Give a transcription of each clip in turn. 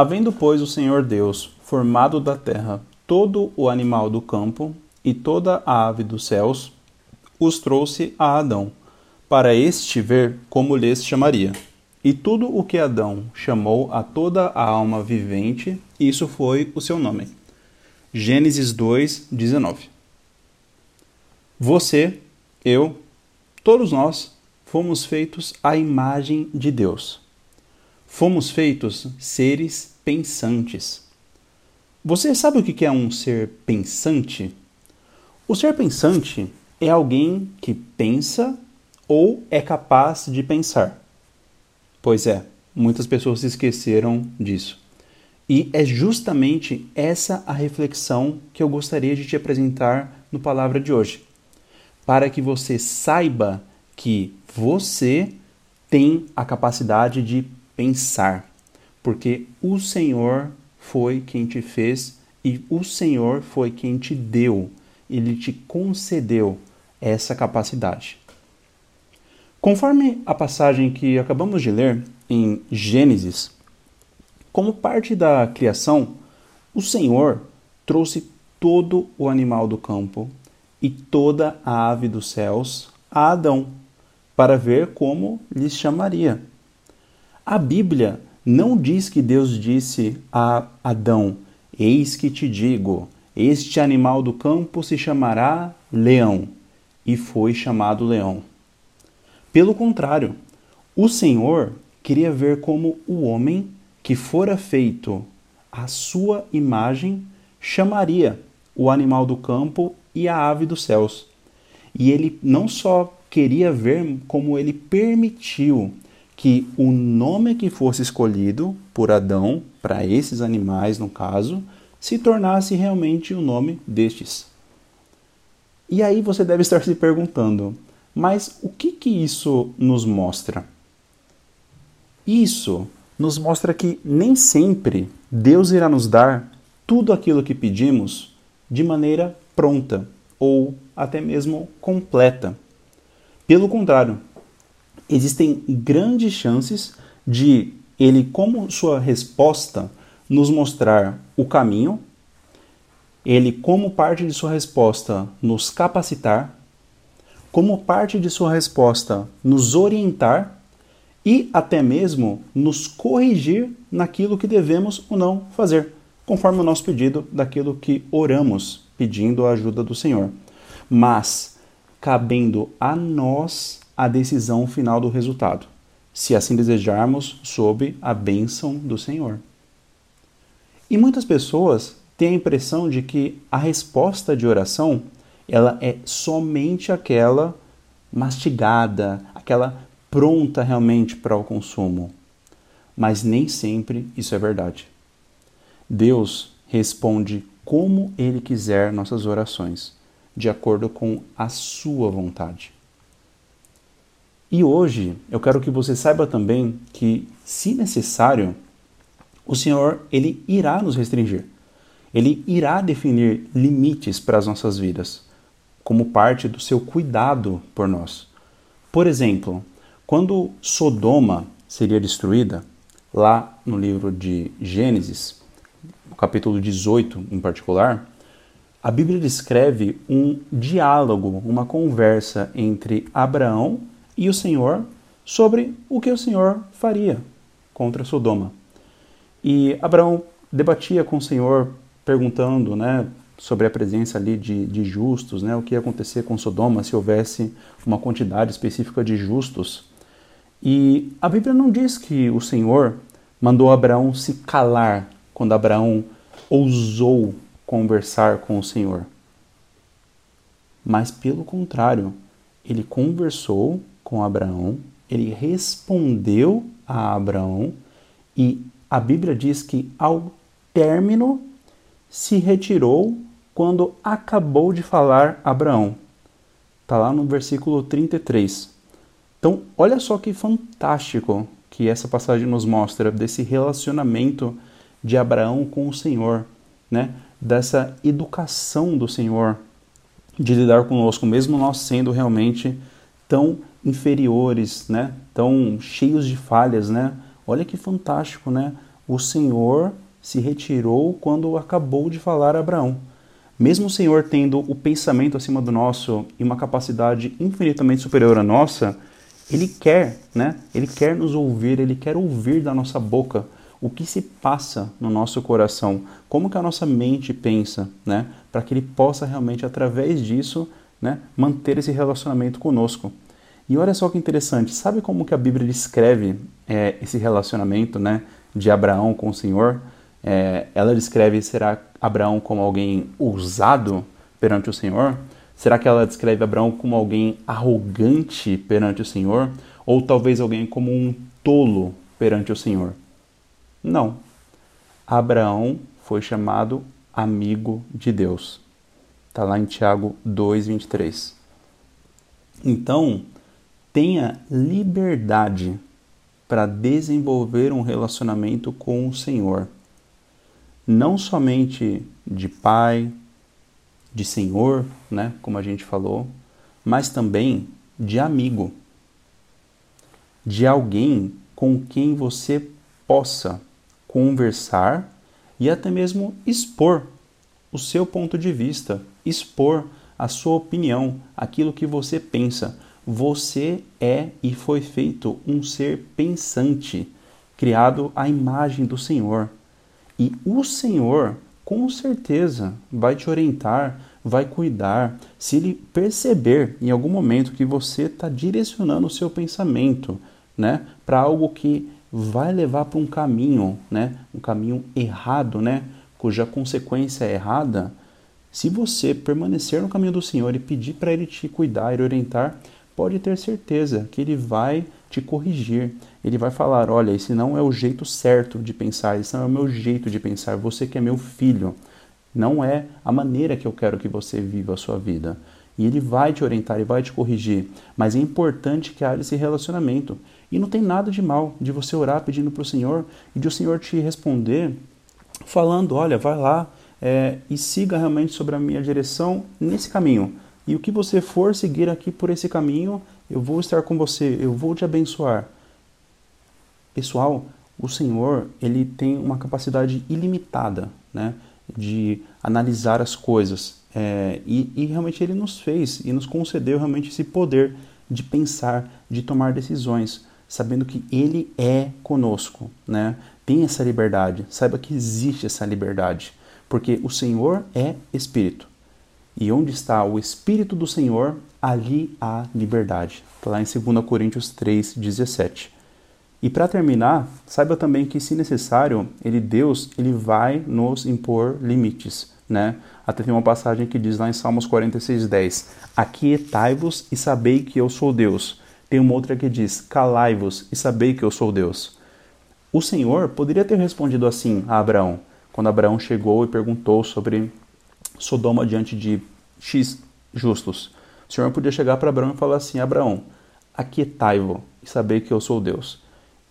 Havendo, pois, o Senhor Deus formado da terra todo o animal do campo e toda a ave dos céus, os trouxe a Adão, para este ver como lhes chamaria. E tudo o que Adão chamou a toda a alma vivente, isso foi o seu nome. Gênesis 2, 19. Você, eu, todos nós fomos feitos à imagem de Deus. Fomos feitos seres pensantes. Você sabe o que é um ser pensante? O ser pensante é alguém que pensa ou é capaz de pensar. Pois é, muitas pessoas se esqueceram disso. E é justamente essa a reflexão que eu gostaria de te apresentar no palavra de hoje. Para que você saiba que você tem a capacidade de pensar, porque o Senhor foi quem te fez e o Senhor foi quem te deu, ele te concedeu essa capacidade. Conforme a passagem que acabamos de ler em Gênesis, como parte da criação, o Senhor trouxe todo o animal do campo e toda a ave dos céus a Adão, para ver como lhes chamaria. A Bíblia não diz que Deus disse a Adão: Eis que te digo, este animal do campo se chamará leão, e foi chamado leão. Pelo contrário, o Senhor queria ver como o homem que fora feito à sua imagem chamaria o animal do campo e a ave dos céus. E ele não só queria ver como ele permitiu que o nome que fosse escolhido por Adão para esses animais, no caso, se tornasse realmente o nome destes. E aí você deve estar se perguntando: mas o que, que isso nos mostra? Isso nos mostra que nem sempre Deus irá nos dar tudo aquilo que pedimos de maneira pronta ou até mesmo completa. Pelo contrário, existem grandes chances de ele, como sua resposta, nos mostrar o caminho, ele, como parte de sua resposta, nos capacitar como parte de sua resposta, nos orientar e até mesmo nos corrigir naquilo que devemos ou não fazer, conforme o nosso pedido daquilo que oramos, pedindo a ajuda do Senhor. Mas cabendo a nós a decisão final do resultado, se assim desejarmos, sob a bênção do Senhor. E muitas pessoas têm a impressão de que a resposta de oração ela é somente aquela mastigada, aquela pronta realmente para o consumo. Mas nem sempre isso é verdade. Deus responde como Ele quiser nossas orações, de acordo com a sua vontade. E hoje eu quero que você saiba também que, se necessário, o Senhor ele irá nos restringir. Ele irá definir limites para as nossas vidas como parte do seu cuidado por nós. Por exemplo, quando Sodoma seria destruída, lá no livro de Gênesis, no capítulo 18 em particular, a Bíblia descreve um diálogo, uma conversa entre Abraão e o Senhor sobre o que o Senhor faria contra Sodoma. E Abraão debatia com o Senhor, perguntando, né, sobre a presença ali de, de justos, né? o que ia acontecer com Sodoma se houvesse uma quantidade específica de justos. E a Bíblia não diz que o Senhor mandou Abraão se calar quando Abraão ousou conversar com o Senhor. Mas pelo contrário, ele conversou com Abraão, ele respondeu a Abraão e a Bíblia diz que ao término se retirou quando acabou de falar Abraão. Está lá no versículo 33. Então, olha só que fantástico que essa passagem nos mostra desse relacionamento de Abraão com o Senhor, né? Dessa educação do Senhor de lidar conosco, mesmo nós sendo realmente tão inferiores, né? Tão cheios de falhas, né? Olha que fantástico, né? o Senhor se retirou quando acabou de falar a Abraão. Mesmo o Senhor tendo o pensamento acima do nosso e uma capacidade infinitamente superior à nossa, ele quer, né? Ele quer nos ouvir, ele quer ouvir da nossa boca o que se passa no nosso coração, como que a nossa mente pensa, né? Para que ele possa realmente através disso, né, manter esse relacionamento conosco. E olha só que interessante, sabe como que a Bíblia descreve é, esse relacionamento, né, de Abraão com o Senhor? É, ela descreve será Abraão como alguém ousado perante o Senhor? Será que ela descreve Abraão como alguém arrogante perante o Senhor? Ou talvez alguém como um tolo perante o Senhor? Não. Abraão foi chamado amigo de Deus. Está lá em Tiago 2,23. Então, tenha liberdade para desenvolver um relacionamento com o Senhor não somente de pai, de senhor, né, como a gente falou, mas também de amigo, de alguém com quem você possa conversar e até mesmo expor o seu ponto de vista, expor a sua opinião, aquilo que você pensa. Você é e foi feito um ser pensante, criado à imagem do Senhor. E o Senhor, com certeza, vai te orientar, vai cuidar. Se ele perceber em algum momento que você está direcionando o seu pensamento né, para algo que vai levar para um caminho, né, um caminho errado, né, cuja consequência é errada, se você permanecer no caminho do Senhor e pedir para Ele te cuidar e orientar, pode ter certeza que Ele vai te corrigir. Ele vai falar: olha, esse não é o jeito certo de pensar, esse não é o meu jeito de pensar. Você que é meu filho, não é a maneira que eu quero que você viva a sua vida. E ele vai te orientar e vai te corrigir. Mas é importante que haja esse relacionamento. E não tem nada de mal de você orar pedindo para o Senhor e de o Senhor te responder falando: olha, vai lá é, e siga realmente sobre a minha direção nesse caminho. E o que você for seguir aqui por esse caminho, eu vou estar com você, eu vou te abençoar. Pessoal, o Senhor, ele tem uma capacidade ilimitada, né, de analisar as coisas. É, e, e realmente ele nos fez e nos concedeu realmente esse poder de pensar, de tomar decisões, sabendo que ele é conosco, né? Tem essa liberdade. Saiba que existe essa liberdade, porque o Senhor é espírito. E onde está o Espírito do Senhor, ali há liberdade. Está lá em 2 Coríntios 3, 17. E para terminar, saiba também que, se necessário, ele, Deus, ele vai nos impor limites. Né? Até tem uma passagem que diz lá em Salmos 46, 10: Aquietai-vos e sabei que eu sou Deus. Tem uma outra que diz: Calai-vos e sabei que eu sou Deus. O Senhor poderia ter respondido assim a Abraão, quando Abraão chegou e perguntou sobre Sodoma diante de X justos. O Senhor podia chegar para Abraão e falar assim: Abraão, aquietai-vos e saber que eu sou Deus.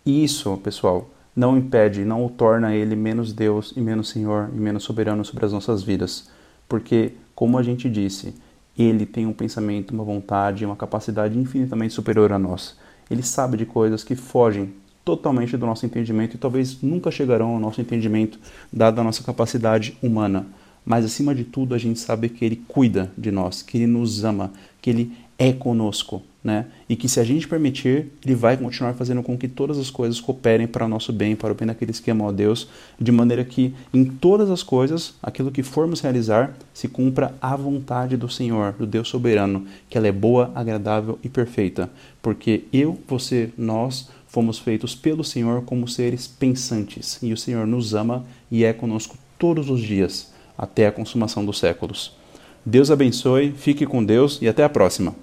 Isso, pessoal, não impede, não o torna ele menos Deus e menos Senhor e menos soberano sobre as nossas vidas. Porque, como a gente disse, ele tem um pensamento, uma vontade, uma capacidade infinitamente superior a nós. Ele sabe de coisas que fogem totalmente do nosso entendimento e talvez nunca chegarão ao nosso entendimento, dada a nossa capacidade humana mas acima de tudo a gente sabe que Ele cuida de nós, que Ele nos ama, que Ele é conosco, né? E que se a gente permitir, Ele vai continuar fazendo com que todas as coisas cooperem para o nosso bem, para o bem daqueles que amam a Deus, de maneira que em todas as coisas, aquilo que formos realizar, se cumpra a vontade do Senhor, do Deus soberano, que ela é boa, agradável e perfeita. Porque eu, você, nós fomos feitos pelo Senhor como seres pensantes, e o Senhor nos ama e é conosco todos os dias até a consumação dos séculos. Deus abençoe, fique com Deus e até a próxima.